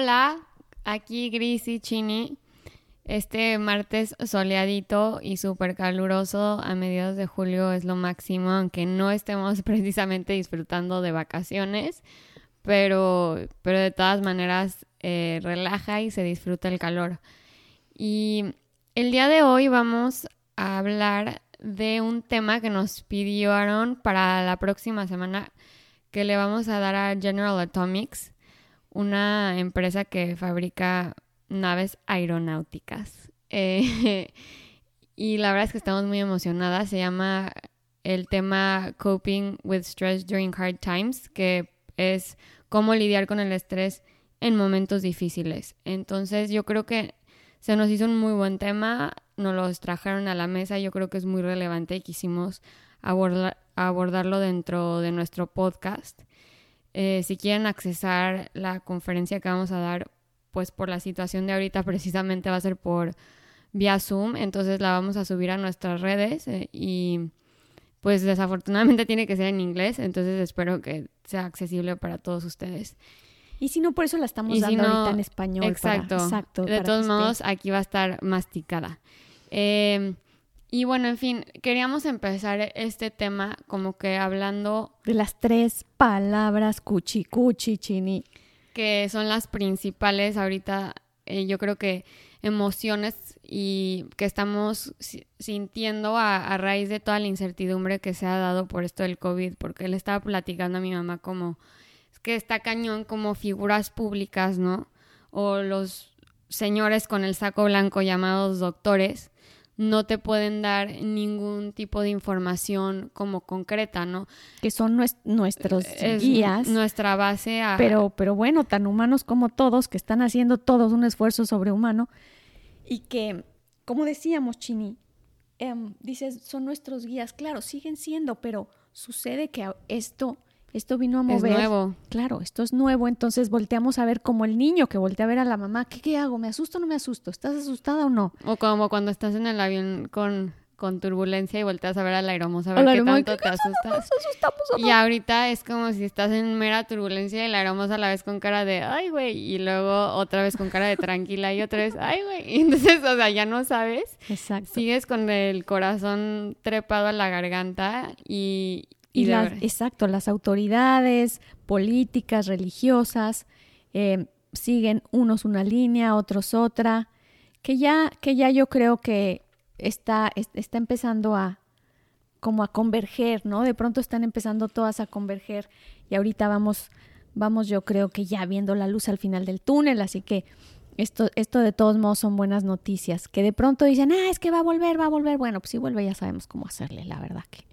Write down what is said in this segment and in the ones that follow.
Hola, aquí Gris y Chini. Este martes soleadito y súper caluroso a mediados de julio es lo máximo, aunque no estemos precisamente disfrutando de vacaciones, pero, pero de todas maneras eh, relaja y se disfruta el calor. Y el día de hoy vamos a hablar de un tema que nos pidieron para la próxima semana que le vamos a dar a General Atomics, una empresa que fabrica naves aeronáuticas. Eh, y la verdad es que estamos muy emocionadas. Se llama el tema Coping with Stress During Hard Times, que es cómo lidiar con el estrés en momentos difíciles. Entonces yo creo que se nos hizo un muy buen tema, nos los trajeron a la mesa, yo creo que es muy relevante y quisimos abordarlo dentro de nuestro podcast. Eh, si quieren accesar la conferencia que vamos a dar, pues por la situación de ahorita precisamente va a ser por vía Zoom, entonces la vamos a subir a nuestras redes eh, y pues desafortunadamente tiene que ser en inglés, entonces espero que sea accesible para todos ustedes. Y si no, por eso la estamos dando ahorita en español. Exacto. exacto de todos modos, aquí va a estar masticada. Eh, y bueno, en fin, queríamos empezar este tema como que hablando... De las tres palabras cuchi, cuchi, chini. Que son las principales ahorita, eh, yo creo que emociones y que estamos sintiendo a, a, raíz de toda la incertidumbre que se ha dado por esto del COVID, porque le estaba platicando a mi mamá como es que está cañón como figuras públicas, ¿no? O los señores con el saco blanco llamados doctores no te pueden dar ningún tipo de información como concreta, ¿no? Que son nuestros guías. Nuestra base a... Pero, pero bueno, tan humanos como todos, que están haciendo todos un esfuerzo sobrehumano y que, como decíamos, Chini, em, dices, son nuestros guías. Claro, siguen siendo, pero sucede que esto esto vino a mover. Es nuevo. Claro, esto es nuevo, entonces volteamos a ver como el niño que voltea a ver a la mamá, ¿qué, qué hago? ¿Me asusto o no me asusto? ¿Estás asustada o no? O como cuando estás en el avión con, con turbulencia y volteas a ver al aeromozo a ver qué tanto te asustas. Y ahorita es como si estás en mera turbulencia y el aeromozo a la vez con cara de, ay, güey, y luego otra vez con cara de tranquila y otra vez, ay, güey. Entonces, o sea, ya no sabes. Exacto. Sigues con el corazón trepado a la garganta y, y exacto, las autoridades políticas, religiosas, eh, siguen unos una línea, otros otra, que ya, que ya yo creo que está, está empezando a como a converger, ¿no? De pronto están empezando todas a converger y ahorita vamos, vamos yo creo que ya viendo la luz al final del túnel, así que esto, esto de todos modos son buenas noticias, que de pronto dicen, ah, es que va a volver, va a volver, bueno, pues si vuelve ya sabemos cómo hacerle, la verdad que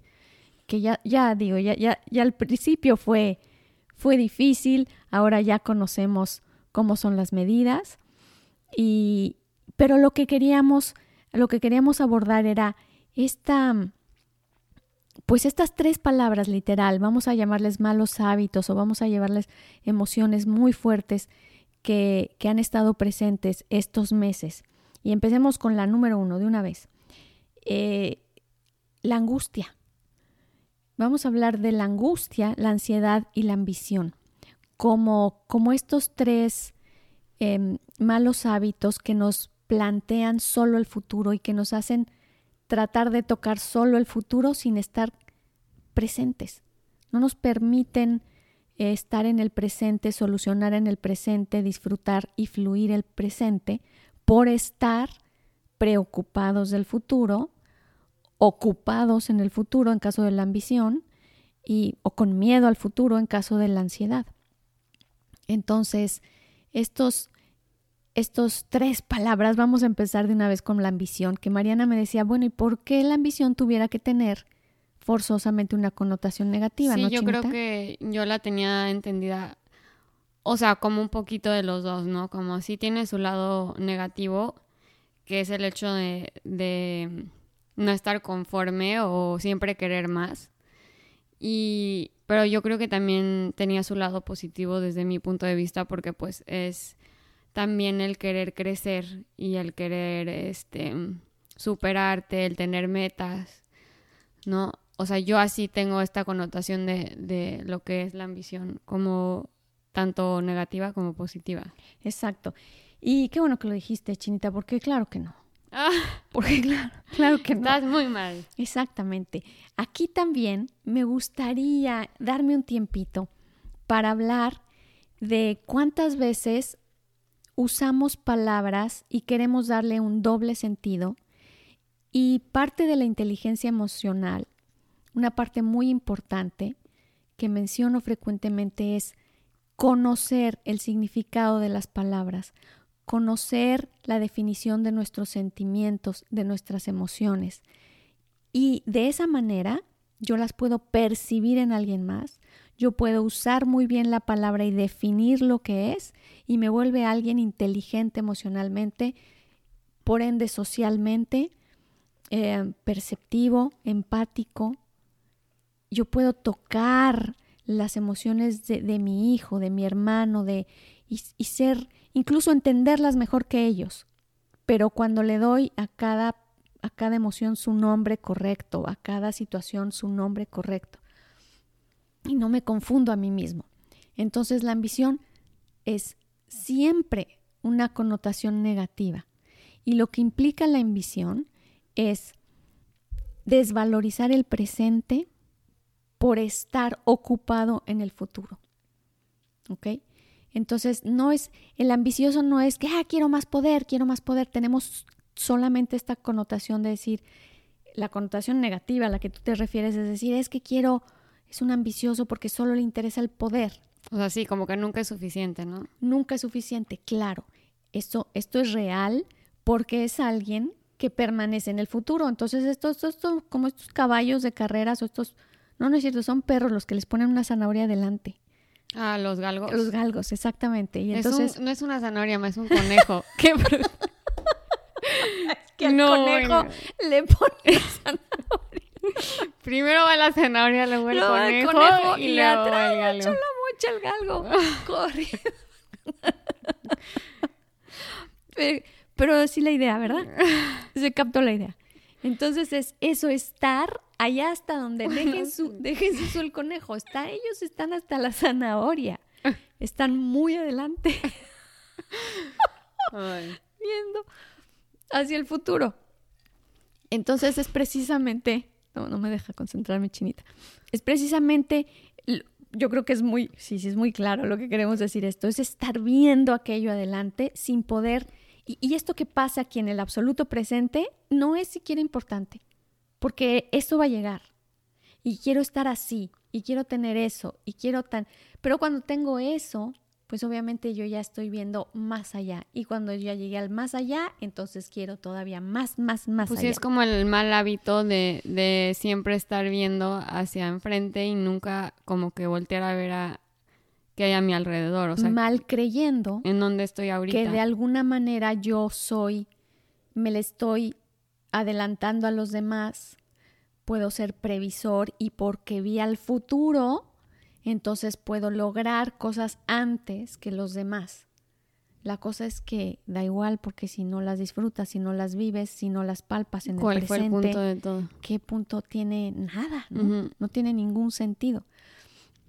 que ya, ya digo, ya, ya, ya al principio fue, fue difícil, ahora ya conocemos cómo son las medidas, y, pero lo que queríamos, lo que queríamos abordar era esta, pues estas tres palabras literal, vamos a llamarles malos hábitos o vamos a llevarles emociones muy fuertes que, que han estado presentes estos meses. Y empecemos con la número uno de una vez. Eh, la angustia. Vamos a hablar de la angustia, la ansiedad y la ambición, como, como estos tres em, malos hábitos que nos plantean solo el futuro y que nos hacen tratar de tocar solo el futuro sin estar presentes. No nos permiten eh, estar en el presente, solucionar en el presente, disfrutar y fluir el presente por estar preocupados del futuro ocupados en el futuro en caso de la ambición y, o con miedo al futuro en caso de la ansiedad. Entonces, estos, estos tres palabras, vamos a empezar de una vez con la ambición, que Mariana me decía, bueno, ¿y por qué la ambición tuviera que tener forzosamente una connotación negativa? Sí, yo creo que yo la tenía entendida, o sea, como un poquito de los dos, ¿no? Como si tiene su lado negativo, que es el hecho de no estar conforme o siempre querer más. Y, pero yo creo que también tenía su lado positivo desde mi punto de vista porque pues es también el querer crecer y el querer este superarte, el tener metas, ¿no? O sea, yo así tengo esta connotación de, de lo que es la ambición, como tanto negativa como positiva. Exacto. Y qué bueno que lo dijiste, Chinita, porque claro que no. Ah, Porque claro, claro que no. estás muy mal. Exactamente. Aquí también me gustaría darme un tiempito para hablar de cuántas veces usamos palabras y queremos darle un doble sentido. Y parte de la inteligencia emocional, una parte muy importante que menciono frecuentemente es conocer el significado de las palabras, conocer la definición de nuestros sentimientos, de nuestras emociones. Y de esa manera yo las puedo percibir en alguien más, yo puedo usar muy bien la palabra y definir lo que es y me vuelve alguien inteligente emocionalmente, por ende socialmente, eh, perceptivo, empático. Yo puedo tocar las emociones de, mi hijo, de mi hermano, de, y ser, incluso entenderlas mejor que ellos. Pero cuando le doy a cada, a cada emoción su nombre correcto, a cada situación su nombre correcto, y no me confundo a mí mismo. Entonces la ambición es siempre una connotación negativa. Y lo que implica la ambición es desvalorizar el presente por estar ocupado en el futuro. ¿Ok? Entonces, no es, el ambicioso no es que, ah, quiero más poder, quiero más poder. Tenemos solamente esta connotación de decir, la connotación negativa a la que tú te refieres es decir, es que quiero, es un ambicioso porque solo le interesa el poder. O sea, sí, como que nunca es suficiente, ¿no? Nunca es suficiente, claro. Esto, esto es real porque es alguien que permanece en el futuro. Entonces, estos, estos, como estos caballos de carreras o estos, no, no es cierto, son perros los que les ponen una zanahoria adelante. Ah, los galgos. Los galgos, exactamente. Y Es entonces, un- no es una zanahoria, más es un conejo. Qué br- que al No, conejo bueno. le ponen zanahoria. Primero va la zanahoria, luego el, Luego el conejo, conejo y, y galgo. mucho la mocha el galgo corriendo. Pe- Pero sí la idea, ¿verdad? Se captó la idea. Entonces es eso, estar allá hasta donde dejen su, dejen su el conejo. Está, ellos están hasta la zanahoria. Están muy adelante Ay. viendo hacia el futuro. Entonces es precisamente, no, no me deja concentrarme chinita, es precisamente, yo creo que es muy, sí, sí es muy claro lo que queremos decir esto, es estar viendo aquello adelante sin poder, y, y esto que pasa aquí en el absoluto presente no es siquiera importante, porque esto va a llegar, y quiero estar así, y quiero tener eso, y quiero tan, pero cuando tengo eso, pues obviamente yo ya estoy viendo más allá. Y cuando ya llegué al más allá, entonces quiero todavía más, más, más Pues sí, allá. es como el mal hábito de, de siempre estar viendo hacia enfrente y nunca como que voltear a ver a qué hay a mi alrededor. O sea, Mal creyendo en dónde estoy ahorita. que de alguna manera yo soy, me le estoy adelantando a los demás, puedo ser previsor y porque vi al futuro, entonces puedo lograr cosas antes que los demás. La cosa es que da igual porque si no las disfrutas, si no las vives, si no las palpas en ¿Cuál el fue el presente, punto de todo? ¿qué punto tiene nada? no tiene ningún sentido.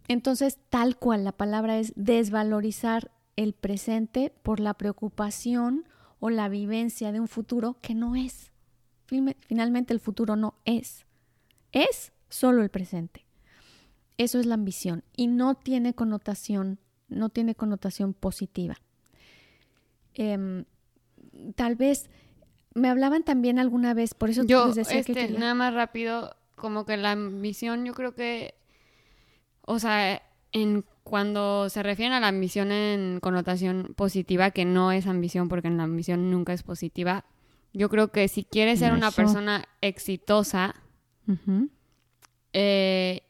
Entonces, tal cual, la palabra es desvalorizar el presente por la preocupación o la vivencia de un futuro que no es. Finalmente el futuro no es. Es solo el presente. Eso es la ambición y no tiene connotación, no tiene connotación positiva. Em, tal vez me hablaban también alguna vez, por eso Yo, les decía este, que quería- nada más rápido, como que la ambición, yo creo que, o sea, en cuando se refieren a la ambición en connotación positiva, que no es ambición, porque en la ambición nunca es positiva, yo creo que si quieres ser una persona exitosa, eh,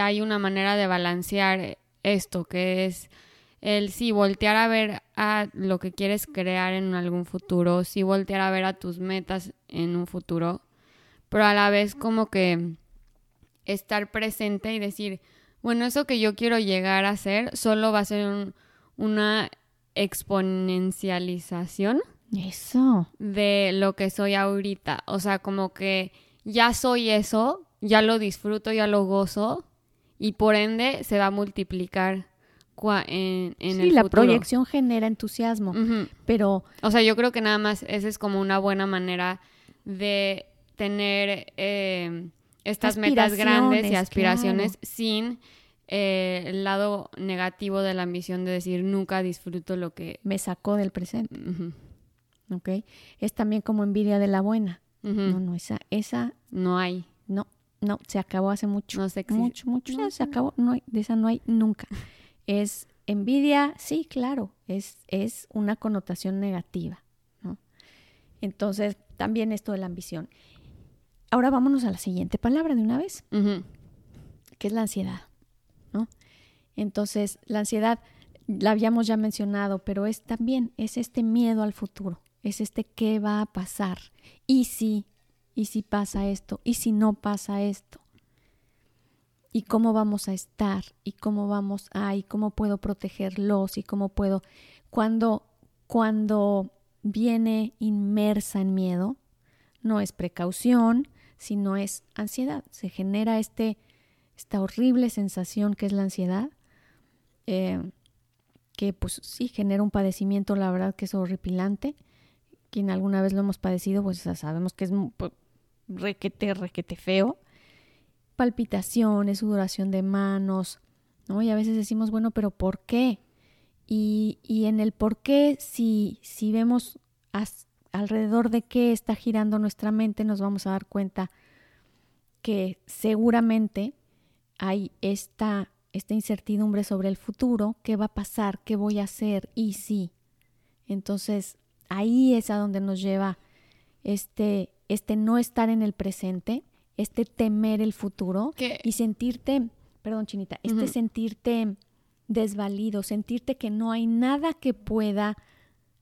hay una manera de balancear esto, que es el sí voltear a ver a lo que quieres crear en algún futuro, sí voltear a ver a tus metas en un futuro, pero a la vez como que estar presente y decir, bueno, eso que yo quiero llegar a ser solo va a ser un- una exponencialización Eso. de lo que soy ahorita. O sea, como que ya soy eso, ya lo disfruto, ya lo gozo y por ende se va a multiplicar en, en sí, el la futuro. proyección genera entusiasmo, pero O sea, yo creo que nada más esa es como una buena manera de tener eh, estas metas grandes y Aspiraciones, sin eh, el lado negativo de la ambición de decir nunca disfruto lo que... me sacó del presente, Ujú, ¿ok? Es también como envidia de la buena. No, no, esa, esa, No hay. no, no, se acabó hace mucho. No existe. mucho, mucho, No, se acabó, no hay, de esa no hay nunca. Es envidia, sí, claro, es, es una connotación negativa, ¿no? Entonces, también esto de la ambición. Ahora vámonos a la siguiente palabra de una vez, que es la ansiedad, ¿no? Entonces, la ansiedad la habíamos ya mencionado, pero es también, es este miedo al futuro, es este qué va a pasar, y si, y si pasa esto, y si no pasa esto, y cómo vamos a estar, y cómo vamos a, y cómo puedo protegerlos, y cómo puedo, cuando, cuando viene inmersa en miedo, no es precaución, sino es ansiedad, se genera este, esta horrible sensación que es la ansiedad, eh, que pues sí genera un padecimiento, la verdad que es horripilante. Quien alguna vez lo hemos padecido, pues sabemos que es pues, requete, requete feo. Palpitaciones, sudoración de manos, ¿no? Y a veces decimos, bueno, pero ¿por qué? Y, y en el por qué, si, si vemos alrededor de qué está girando nuestra mente, nos vamos a dar cuenta que seguramente hay esta, esta incertidumbre sobre el futuro, qué va a pasar, qué voy a hacer y sí. Entonces, ahí es a donde nos lleva este, este no estar en el presente, este temer el futuro y sentirte, perdón Chinita, este sentirte desvalido, sentirte que no hay nada que pueda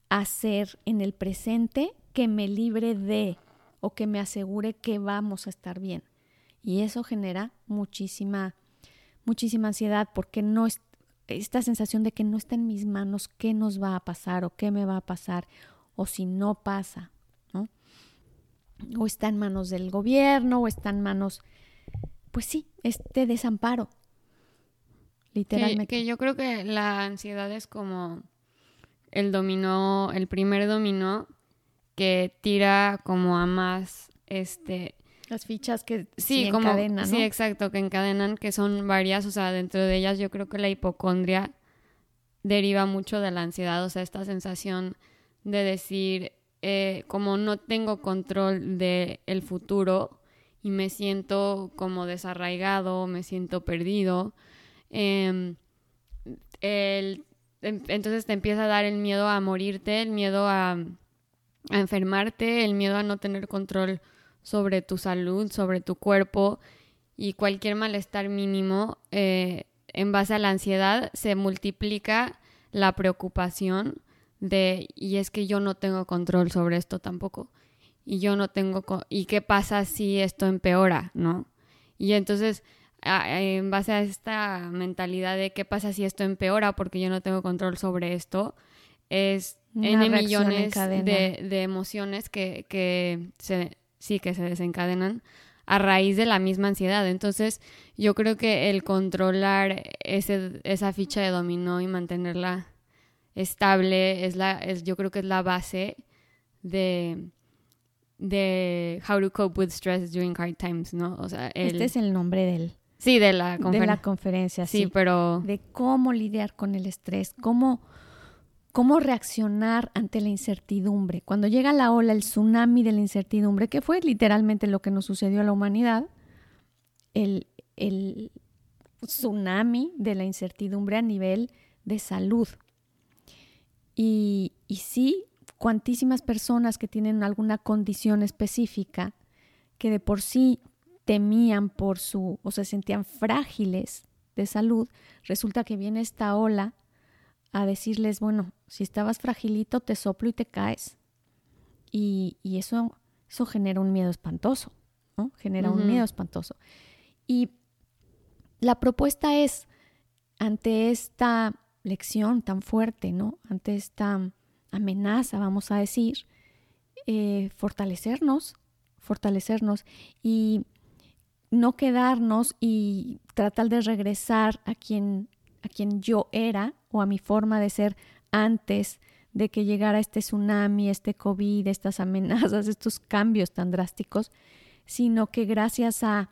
hacer en el presente que me libre de o que me asegure que vamos a estar bien. Y eso genera muchísima, muchísima ansiedad porque no es esta sensación de que no está en mis manos qué nos va a pasar o qué me va a pasar o si no pasa, ¿no? O está en manos del gobierno o está en manos, pues sí, este desamparo, literalmente. que yo creo que la ansiedad es como el dominó, el primer dominó que tira como a más, este, Las fichas que sí, sí como, encadenan, sí, exacto, que encadenan, que son varias, o sea, dentro de ellas yo creo que la hipocondria deriva mucho de la ansiedad, o sea, esta sensación de decir, eh, como no tengo control del el futuro y me siento como desarraigado, me siento perdido, em, el- em- entonces te empieza a dar el miedo a morirte, el miedo a, a enfermarte, el miedo a no tener control sobre tu salud, sobre tu cuerpo y cualquier malestar mínimo eh, en base a la ansiedad se multiplica la preocupación de y es que yo no tengo control sobre esto tampoco y yo no tengo y qué pasa si esto empeora, ¿no? Y entonces en base a esta mentalidad de qué pasa si esto empeora porque yo no tengo control sobre esto es Una N millones de, de emociones que, que se, sí que se desencadenan a raíz de la misma ansiedad. Entonces, yo creo que el controlar ese, esa ficha de dominó y mantenerla estable es la, es, yo creo que es la base de, de how to cope with stress during hard times, ¿no? O sea, el, Este es el nombre del, sí, de la de conferencia. la conferencia, sí, sí. pero de cómo lidiar con el estrés, cómo, cómo reaccionar ante la incertidumbre. Cuando llega la ola, el tsunami de la incertidumbre, que fue literalmente lo que nos sucedió a la humanidad, el, el tsunami de la incertidumbre a nivel de salud. Y, y sí, cuantísimas personas que tienen alguna condición específica, que de por sí temían por su, o se sentían frágiles de salud, resulta que viene esta ola a decirles, bueno, si estabas fragilito, te soplo y te caes. Y, y eso, eso genera un miedo espantoso, ¿no? Genera un miedo espantoso. Y la propuesta es, ante esta lección tan fuerte, ¿no? Ante esta amenaza, vamos a decir, eh, fortalecernos, fortalecernos y no quedarnos y tratar de regresar a quien a quien yo era o a mi forma de ser antes de que llegara este tsunami, este COVID, estas amenazas, estos cambios tan drásticos, sino que gracias a,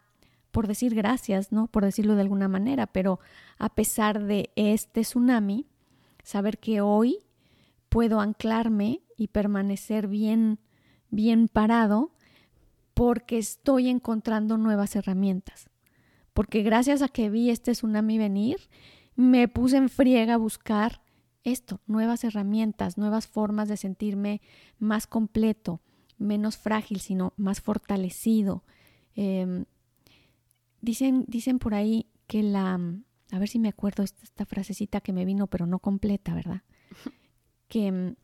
por decir gracias, ¿no? Por decirlo de alguna manera, pero a pesar de este tsunami, saber que hoy puedo anclarme y permanecer bien, bien parado porque estoy encontrando nuevas herramientas. Porque gracias a que vi este tsunami venir, me puse en friega a buscar esto, nuevas herramientas, nuevas formas de sentirme más completo, menos frágil, sino más fortalecido. Em, dicen, dicen por ahí que la, a ver si me acuerdo esta, esta frasecita que me vino, pero no completa, ¿verdad? que em,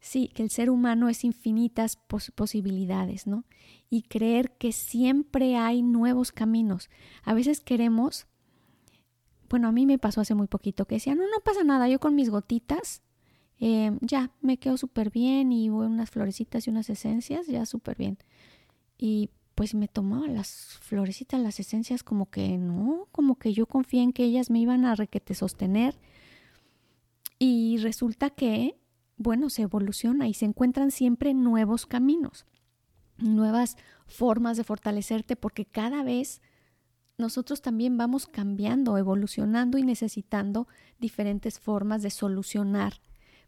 sí, que el ser humano es infinitas posibilidades, ¿no? Y creer que siempre hay nuevos caminos. A veces queremos, bueno, a mí me pasó hace muy poquito que decía, no, no pasa nada, yo con mis gotitas, em, ya, me quedo súper bien y voy unas florecitas y unas esencias, ya súper bien. Y pues me tomaba las florecitas, las esencias, como que no, como que yo confié en que ellas me iban a requete sostener. Y resulta que bueno, se evoluciona y se encuentran siempre nuevos caminos, nuevas formas de fortalecerte, porque cada vez nosotros también vamos cambiando, evolucionando y necesitando diferentes formas de solucionar.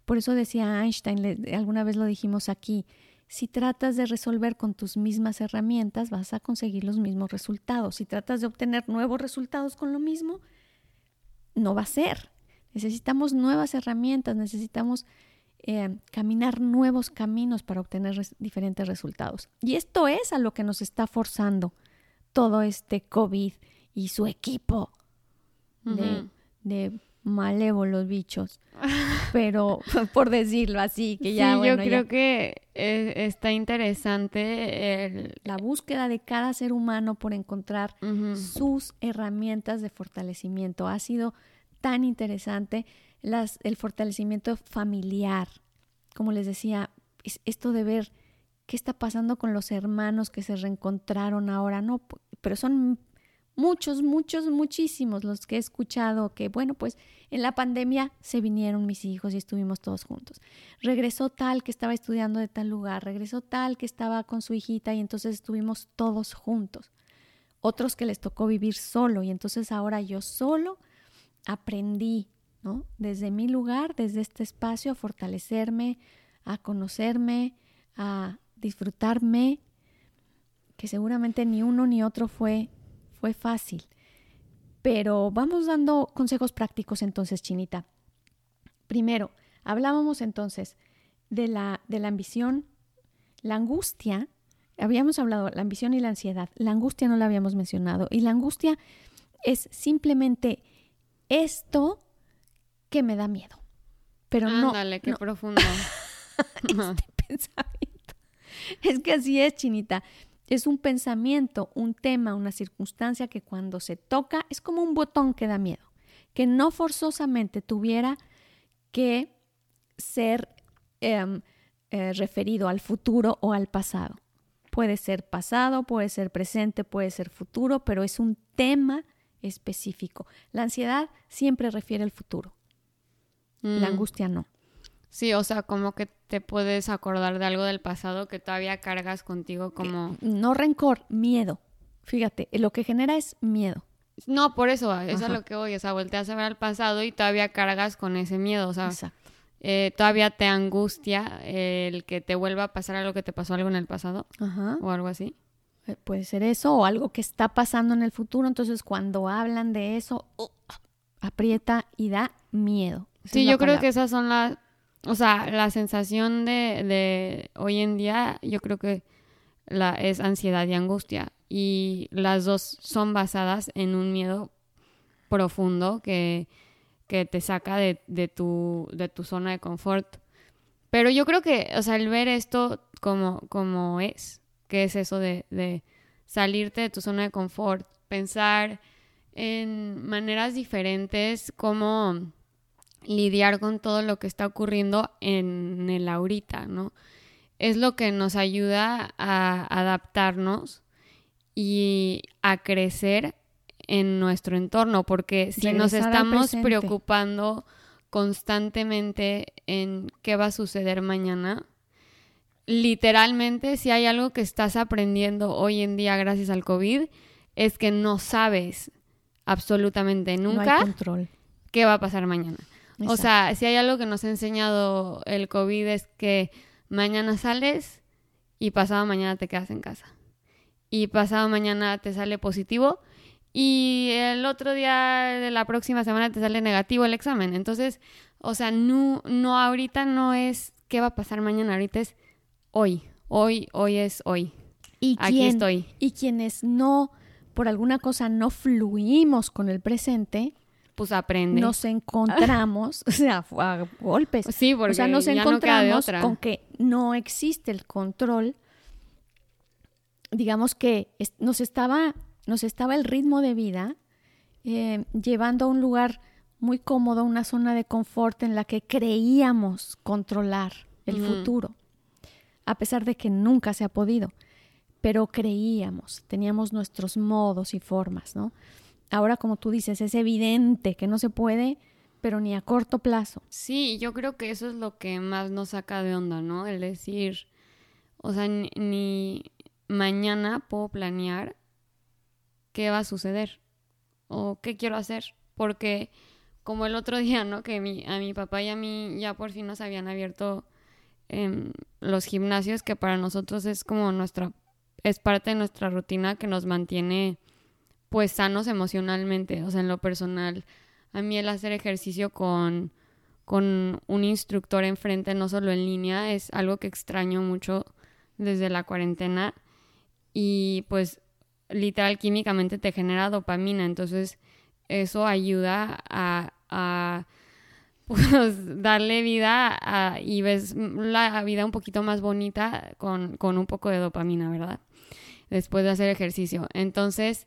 Por eso decía Einstein, alguna vez lo dijimos aquí, si tratas de resolver con tus mismas herramientas, vas a conseguir los mismos resultados. Si tratas de obtener nuevos resultados con lo mismo, no va a ser. Necesitamos nuevas herramientas, necesitamos eh, caminar nuevos caminos para obtener diferentes resultados. Y esto es a lo que nos está forzando todo este COVID y su equipo de, malévolos bichos. Pero por decirlo así, que ya... yo creo que eh, está interesante la búsqueda de cada ser humano por encontrar sus herramientas de fortalecimiento. Ha sido tan interesante las, el fortalecimiento familiar. Como les decía, es esto de ver qué está pasando con los hermanos que se reencontraron ahora, no, pero son muchos, muchos, muchísimos los que he escuchado que, bueno, pues en la pandemia se vinieron mis hijos y estuvimos todos juntos. Regresó tal que estaba estudiando de tal lugar, regresó tal que estaba con su hijita y entonces estuvimos todos juntos. Otros que les tocó vivir solo y entonces ahora yo solo aprendí desde mi lugar, desde este espacio, a fortalecerme, a conocerme, a disfrutarme, que seguramente ni uno ni otro fue, fue fácil. Pero vamos dando consejos prácticos entonces, Chinita. Primero, hablábamos entonces de la, de la ambición, la angustia. Habíamos hablado la ambición y la ansiedad. La angustia no la habíamos mencionado. Y la angustia es simplemente esto que me da miedo. Pero no. Ándale, qué profundo. este pensamiento. Es que así es, Chinita. Es un pensamiento, un tema, una circunstancia que cuando se toca es como un botón que da miedo, que no forzosamente tuviera que ser em, eh, referido al futuro o al pasado. Puede ser pasado, puede ser presente, puede ser futuro, pero es un tema específico. La ansiedad siempre refiere al futuro. La mm. angustia no. Sí, o sea, como que te puedes acordar de algo del pasado que todavía cargas contigo como... No rencor, miedo. Fíjate, lo que genera es miedo. No, por eso, eso es lo que voy, o sea, volteas a ver al pasado y todavía cargas con ese miedo, o sea, eh, todavía te angustia el que te vuelva a pasar algo que te pasó algo en el pasado o algo así. Eh, puede ser eso o algo que está pasando en el futuro, entonces cuando hablan de eso, uh, aprieta y da miedo sí, yo creo que esas son las, o sea, la sensación de, de hoy en día, yo creo que la, es ansiedad y angustia. Y las dos son basadas en un miedo profundo que, que te saca de, de, tu, de tu zona de confort. Pero yo creo que, o sea, el ver esto como, como es, que es eso de, de salirte de tu zona de confort, pensar en maneras diferentes, como lidiar con todo lo que está ocurriendo en el ahorita, ¿no? Es lo que nos ayuda a adaptarnos y a crecer en nuestro entorno, porque si nos estamos preocupando constantemente en qué va a suceder mañana, literalmente si hay algo que estás aprendiendo hoy en día gracias al COVID, es que no sabes absolutamente nunca qué va a pasar mañana. O sea, si hay algo que nos ha enseñado el COVID es que mañana sales y pasado mañana te quedas en casa. Y pasado mañana te sale positivo y el otro día de la próxima semana te sale negativo el examen. Entonces, o sea, no, no ahorita no es qué va a pasar mañana, ahorita es hoy, hoy, hoy es hoy. ¿Y Aquí estoy. Y quienes no, por alguna cosa, no fluimos con el presente, pues aprende. Nos encontramos, o sea, a golpes. Sí, porque o sea, nos encontramos con que no existe el control. Digamos que nos estaba, nos estaba el ritmo de vida eh, llevando a un lugar muy cómodo, una zona de confort en la que creíamos controlar el futuro a pesar de que nunca se ha podido, pero creíamos, teníamos nuestros modos y formas, ¿no? Ahora, como tú dices, es evidente que no se puede, pero ni a corto plazo. Sí, yo creo que eso es lo que más nos saca de onda, ¿no? El decir, o sea, ni, mañana puedo planear qué va a suceder o qué quiero hacer, porque como el otro día, ¿no? Que mi, a mi papá y a mí ya por fin nos habían abierto en los gimnasios que para nosotros es como nuestra es parte de nuestra rutina que nos mantiene pues sanos emocionalmente, o sea, en lo personal. A mí el hacer ejercicio con con un instructor enfrente, no solo en línea, es algo que extraño mucho desde la cuarentena y pues literal químicamente te genera dopamina, entonces eso ayuda a, a pues darle vida y ves la vida un poquito más bonita con, con, un poco de dopamina, ¿verdad? Después de hacer ejercicio. Entonces,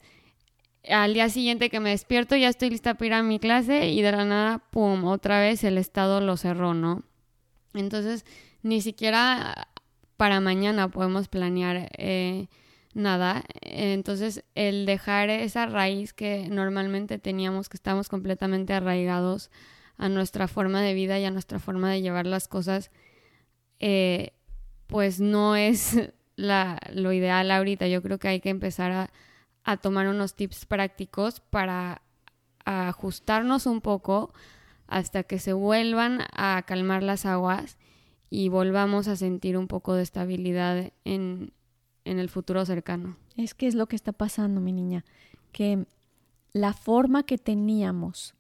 al día siguiente que me despierto ya estoy lista para ir a mi clase y de la nada, ¡pum!, otra vez el estado lo cerró, ¿no? Entonces, ni siquiera para mañana podemos planear eh, nada. Entonces, el dejar esa raíz que normalmente teníamos, que estamos completamente arraigados, a nuestra forma de vida y a nuestra forma de llevar las cosas, eh, pues no es la, lo ideal ahorita. Yo creo que hay que empezar a, a tomar unos tips prácticos para ajustarnos un poco hasta que se vuelvan a calmar las aguas y volvamos a sentir un poco de estabilidad en, en el futuro cercano. Es que es lo que está pasando, mi niña, que la forma que teníamos,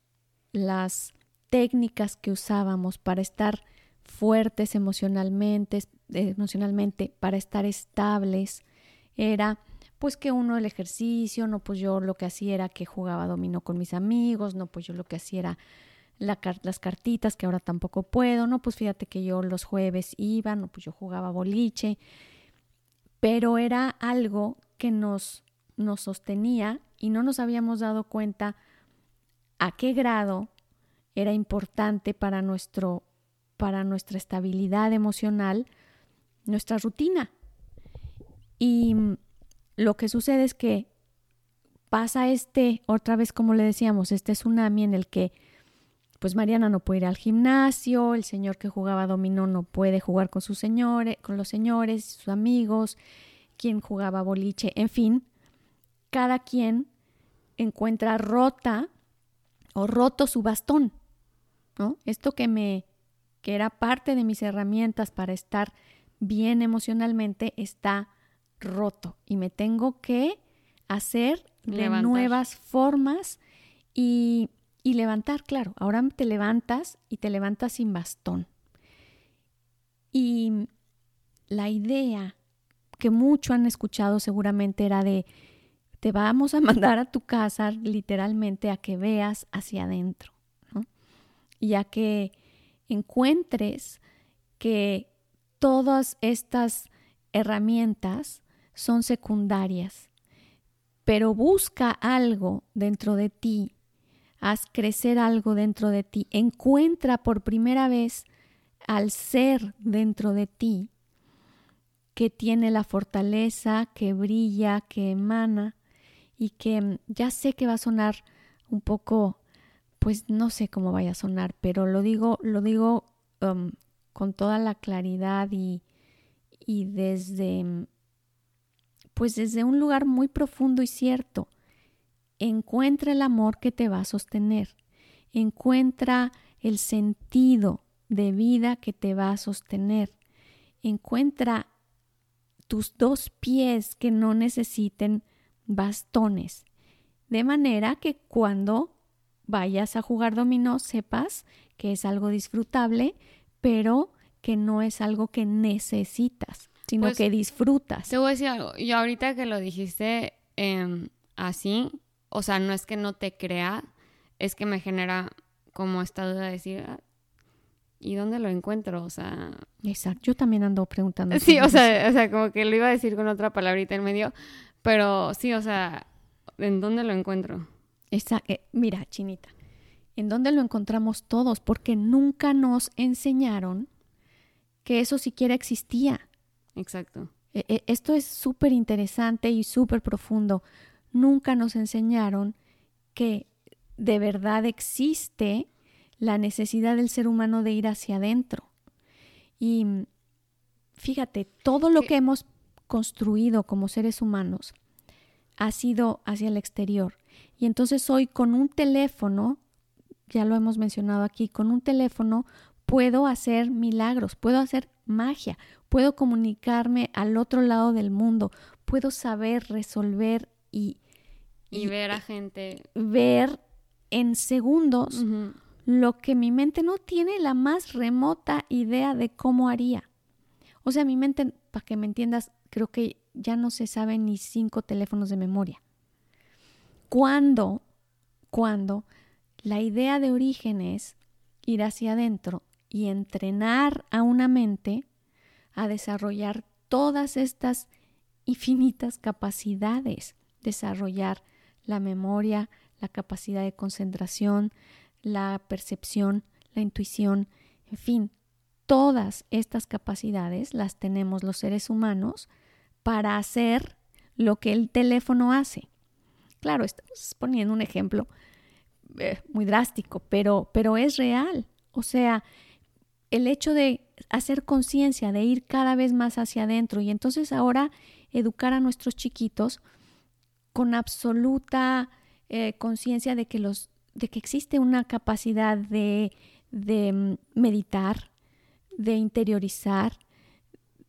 las técnicas que usábamos para estar fuertes emocionalmente, emocionalmente, para estar estables, era pues que uno el ejercicio, no pues yo lo que hacía era que jugaba dominó con mis amigos, no pues yo lo que hacía era las cartitas que ahora tampoco puedo, no pues fíjate que yo los jueves iba, no pues yo jugaba boliche, pero era algo que nos, nos sostenía y no nos habíamos dado cuenta a qué grado era importante para, nuestro, para nuestra estabilidad emocional, nuestra rutina. Y lo que sucede es que pasa este, otra vez como le decíamos, este tsunami en el que pues Mariana no puede ir al gimnasio, el señor que jugaba dominó no puede jugar con sus señores, con los señores, sus amigos, quien jugaba boliche, en fin, cada quien encuentra rota o roto su bastón. Esto que me que era parte de mis herramientas para estar bien emocionalmente está roto y me tengo que hacer de nuevas formas y, y levantar, claro, ahora te levantas y te levantas sin bastón. Y la idea que mucho han escuchado seguramente era de te vamos a mandar a tu casa literalmente a que veas hacia adentro ya que encuentres que todas estas herramientas son secundarias, pero busca algo dentro de ti, haz crecer algo dentro de ti, encuentra por primera vez al ser dentro de ti que tiene la fortaleza, que brilla, que emana y que mm, ya sé que va a sonar un poco, pues no sé cómo vaya a sonar, pero lo digo, lo digo um, con toda la claridad y, y desde, mm, pues desde un lugar muy profundo y cierto. Encuentra el amor que te va a sostener. Encuentra el sentido de vida que te va a sostener. Encuentra tus dos pies que no necesiten bastones. De manera que cuando vayas a jugar dominó sepas que es algo disfrutable, pero que no es algo que necesitas, sino Pues, que disfrutas. Te voy a decir algo. Yo ahorita que lo dijiste em, así, o sea, no es que no te crea, es que me genera como esta duda de decir, "Ah, ¿y dónde lo encuentro? O sea, Exacto. Yo también ando preguntando. sí, o sea, o sea, como que lo iba a decir con otra palabrita en medio, pero sí, o sea, ¿en dónde lo encuentro? Esa- eh, mira, Chinita, ¿en dónde lo encontramos todos? Porque nunca nos enseñaron que eso siquiera existía. Exacto. E- e- Esto es súper interesante y súper profundo. Nunca nos enseñaron que de verdad existe la necesidad del ser humano de ir hacia adentro. Y mm, fíjate, todo lo Que- que hemos construido como seres humanos ha sido hacia el exterior. Y entonces hoy con un teléfono, ya lo hemos mencionado aquí, con un teléfono puedo hacer milagros, puedo hacer magia, puedo comunicarme al otro lado del mundo, puedo saber resolver y, Y ver a gente. ver en segundos lo que mi mente no tiene la más remota idea de cómo haría. O sea, mi mente, para que me entiendas, creo que ya no se saben ni cinco teléfonos de memoria. Cuando, cuando la idea de origen es ir hacia adentro y entrenar a una mente a desarrollar todas estas infinitas capacidades, desarrollar la memoria, la capacidad de concentración, la percepción, la intuición, en fin, todas estas capacidades las tenemos los seres humanos para hacer lo que el teléfono hace. Claro, estamos poniendo un ejemplo eh, muy drástico, pero, pero es real. O sea, el hecho de hacer conciencia, de ir cada vez más hacia adentro y entonces ahora educar a nuestros chiquitos con absoluta eh, conciencia de que los de que existe una capacidad de, de mm, meditar, de interiorizar,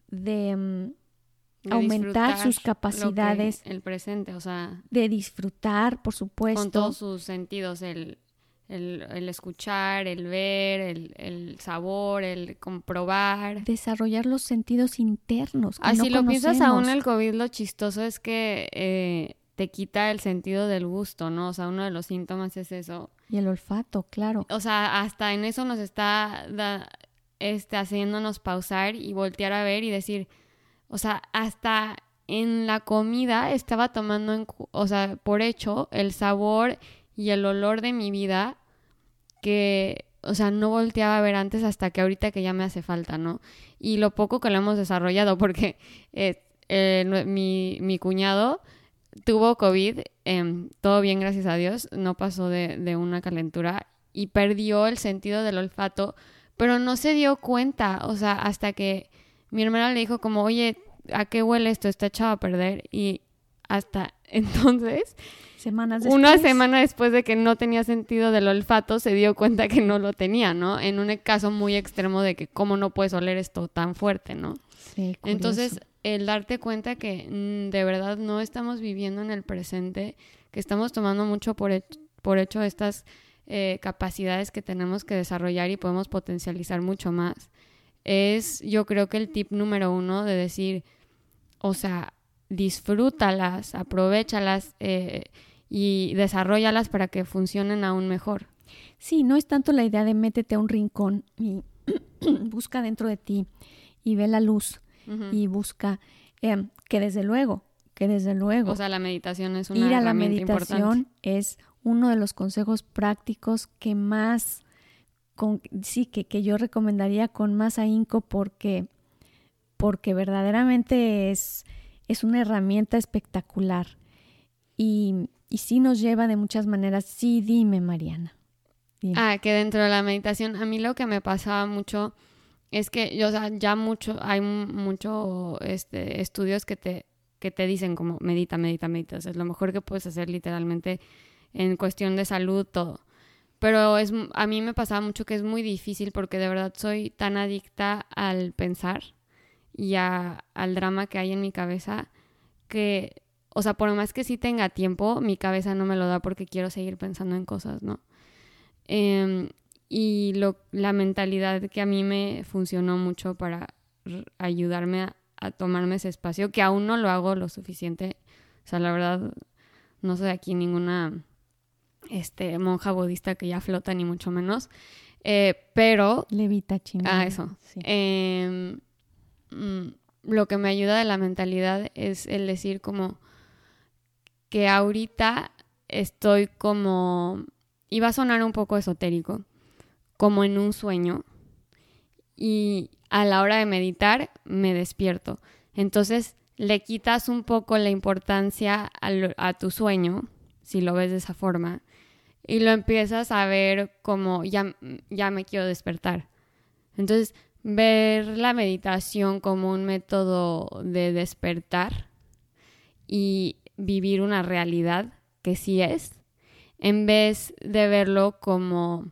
de mm, De aumentar sus capacidades, el presente, o sea, de disfrutar, por supuesto. con todos sus sentidos, el, el, el escuchar, el ver, el, el sabor, el comprobar. desarrollar los sentidos internos. que Así no lo piensas aún conocemos. el COVID, lo chistoso es que eh, te quita el sentido del gusto, ¿no? O sea, uno de los síntomas es eso. Y el olfato, claro. O sea, hasta en eso nos está da- este, haciéndonos pausar y voltear a ver y decir, o sea, hasta en la comida estaba tomando, en o sea, por hecho el sabor y el olor de mi vida que, o sea, no volteaba a ver antes hasta que ahorita que ya me hace falta, ¿no? Y lo poco que lo hemos desarrollado, porque eh, eh, mi, mi cuñado tuvo COVID, em, todo bien, gracias a Dios, no pasó de, de una calentura y perdió el sentido del olfato, pero no se dio cuenta, o sea, hasta que mi hermana le dijo como, oye, ¿a qué huele esto? Está echado a perder y hasta entonces, Semanas después. una semana después de que no tenía sentido del olfato, se dio cuenta que no lo tenía, ¿no? En un caso muy extremo de que cómo no puedes oler esto tan fuerte, ¿no? Sí, curioso. Entonces, el darte cuenta que mm, de verdad no estamos viviendo en el presente, que estamos tomando mucho por, por hecho estas eh, capacidades que tenemos que desarrollar y podemos potencializar mucho más, es yo creo que el tip número uno de decir, o sea, disfrútalas, aprovechalas eh, y desarrollalas para que funcionen aún mejor. Sí, no es tanto la idea de métete a un rincón y busca dentro de ti y ve la luz y busca em, que desde luego, que desde luego o sea, la meditación es una ir a la meditación importante. es uno de los consejos prácticos que más con, sí que, que yo recomendaría con más ahínco porque porque verdaderamente es es una herramienta espectacular y, y sí nos lleva de muchas maneras. Sí, dime, Mariana. Ah, que dentro de la meditación, a mí lo que me pasaba mucho es que, yo, o sea, ya mucho, hay mucho este, estudios que te, que te dicen como medita, medita, medita. es lo mejor que puedes hacer literalmente en cuestión de salud, todo. Pero es, a mí me pasaba mucho que es muy difícil porque de verdad soy tan adicta al pensar y a, al drama que hay en mi cabeza que, o sea, por más que sí tenga tiempo, mi cabeza no me lo da porque quiero seguir pensando en cosas, ¿no? Em, y lo, la mentalidad que a mí me funcionó mucho para ayudarme a, tomarme ese espacio, que aún no lo hago lo suficiente. O sea, la verdad, no soy aquí ninguna este, monja budista que ya flota, ni mucho menos. Eh, pero... Levita chingada. Ah, eso. Em, mm, lo que me ayuda de la mentalidad es el decir como que ahorita estoy como va a sonar un poco esotérico, como en un sueño. Y a la hora de meditar me despierto. Entonces le quitas un poco la importancia a, tu sueño, si lo ves de esa forma, y lo empiezas a ver como ya, ya me quiero despertar. Entonces, ver la meditación como un método de despertar y vivir una realidad que sí es, en vez de verlo como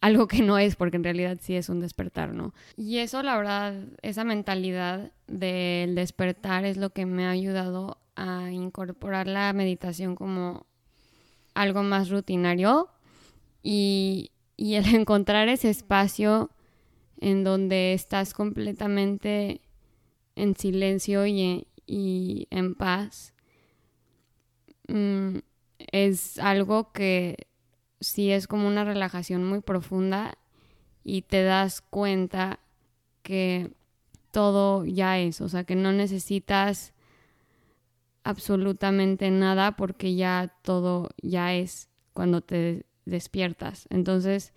algo que no es, porque en realidad sí es un despertar, ¿no? Y eso, la verdad, esa mentalidad del despertar es lo que me ha ayudado a incorporar la meditación como algo más rutinario y, el encontrar ese espacio en donde estás completamente en silencio y, en paz. Mm, es algo que sí es como una relajación muy profunda y te das cuenta que todo ya es, o sea, que no necesitas absolutamente nada porque ya todo ya es cuando te despiertas. Entonces,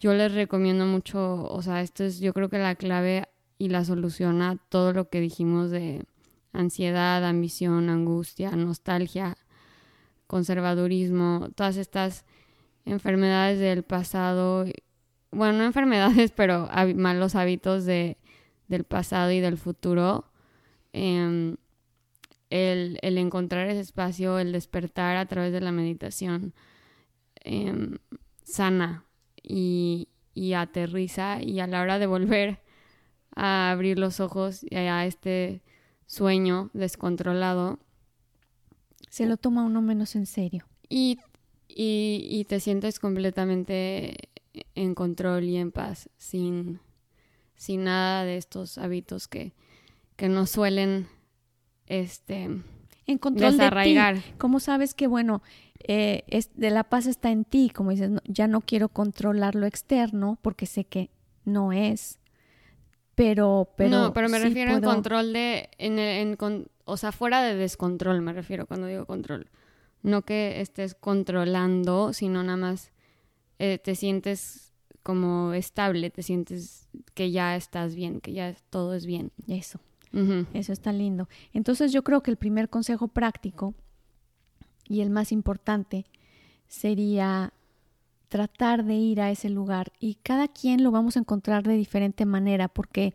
yo les recomiendo mucho, o sea, esto es yo creo que la clave y la solución a todo lo que dijimos de ansiedad, ambición, angustia, nostalgia, conservadurismo, todas estas enfermedades del pasado, bueno, no enfermedades, pero malos hábitos de, del pasado y del futuro, em, el, encontrar ese espacio, el despertar a través de la meditación, em, sana y, y aterriza y a la hora de volver a abrir los ojos a este sueño descontrolado, se lo toma uno menos en serio. Y, y, te sientes completamente en control y en paz, sin, sin nada de estos hábitos que, que nos suelen este, en control desarraigar. De ¿Cómo sabes que, bueno, eh, es, de la paz está en ti? Como dices, ya no quiero controlar lo externo porque sé que no es. Pero, pero. No, pero me refiero al control de. En, en, o sea, fuera de descontrol me refiero cuando digo control. No que estés controlando, sino nada más eh, te sientes como estable, te sientes que ya estás bien, que ya todo es bien. Eso, eso está lindo. Entonces yo creo que el primer consejo práctico y el más importante sería tratar de ir a ese lugar y cada quien lo vamos a encontrar de diferente manera porque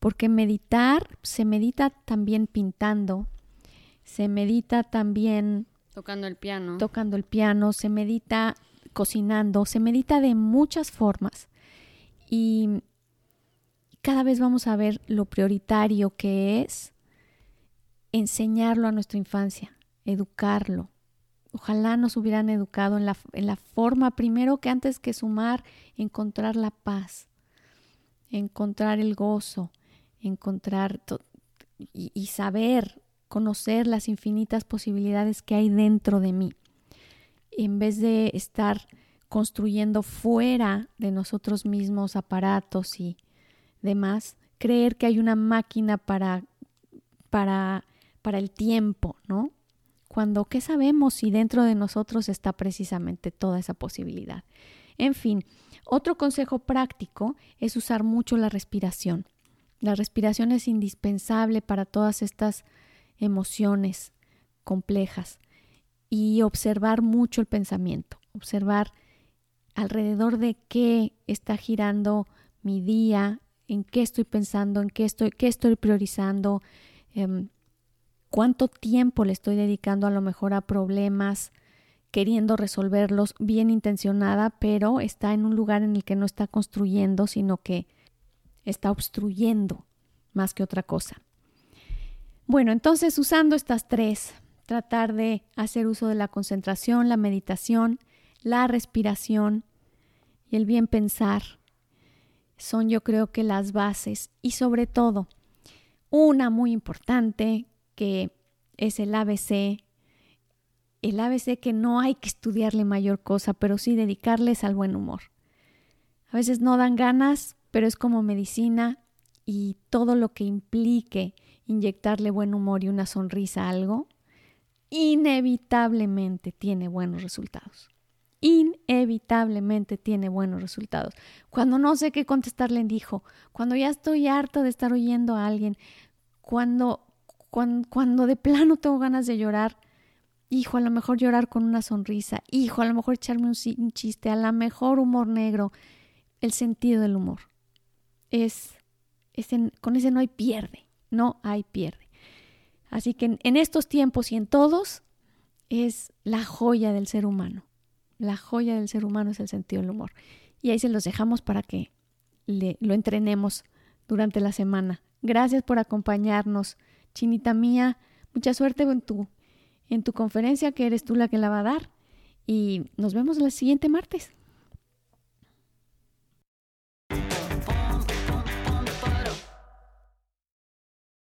porque meditar se medita también pintando, se medita también tocando el piano. Tocando el piano, se medita cocinando, se medita de muchas formas. Y cada vez vamos a ver lo prioritario que es enseñarlo a nuestra infancia, educarlo. Ojalá nos hubieran educado en la, en la forma, primero que antes que sumar, encontrar la paz, encontrar el gozo, encontrar y, saber, conocer las infinitas posibilidades que hay dentro de mí, en vez de estar construyendo fuera de nosotros mismos aparatos y demás, creer que hay una máquina para, para, para el tiempo, ¿no? Cuando, ¿qué sabemos si dentro de nosotros está precisamente toda esa posibilidad? En fin, otro consejo práctico es usar mucho la respiración. La respiración es indispensable para todas estas emociones complejas. y observar mucho el pensamiento, observar alrededor de qué está girando mi día, en qué estoy pensando, en qué estoy, qué estoy priorizando, em, cuánto tiempo le estoy dedicando a lo mejor a problemas, queriendo resolverlos bien intencionada, pero está en un lugar en el que no está construyendo, sino que está obstruyendo más que otra cosa. Bueno, entonces usando estas tres, tratar de hacer uso de la concentración, la meditación, la respiración y el bien pensar son yo creo que las bases y sobre todo una muy importante que es el ABC, el ABC que no hay que estudiarle mayor cosa, pero sí dedicarles al buen humor. A veces no dan ganas, pero es como medicina y todo lo que implique inyectarle buen humor y una sonrisa a algo, inevitablemente tiene buenos resultados. Inevitablemente tiene buenos resultados. Cuando no sé qué contestarle dijo, cuando ya estoy harta de estar oyendo a alguien, cuando, cuando, de plano tengo ganas de llorar, hijo, a lo mejor llorar con una sonrisa, hijo, a lo mejor echarme un, chiste, a lo mejor humor negro, el sentido del humor. Es, con ese no hay pierde, no hay pierde. Así que en, estos tiempos y en todos es la joya del ser humano. La joya del ser humano es el sentido del humor. Y ahí se los dejamos para que le, lo entrenemos durante la semana. Gracias por acompañarnos. Chinita mía, mucha suerte en tu, en tu conferencia, que eres tú la que la va a dar. Y nos vemos el siguiente martes.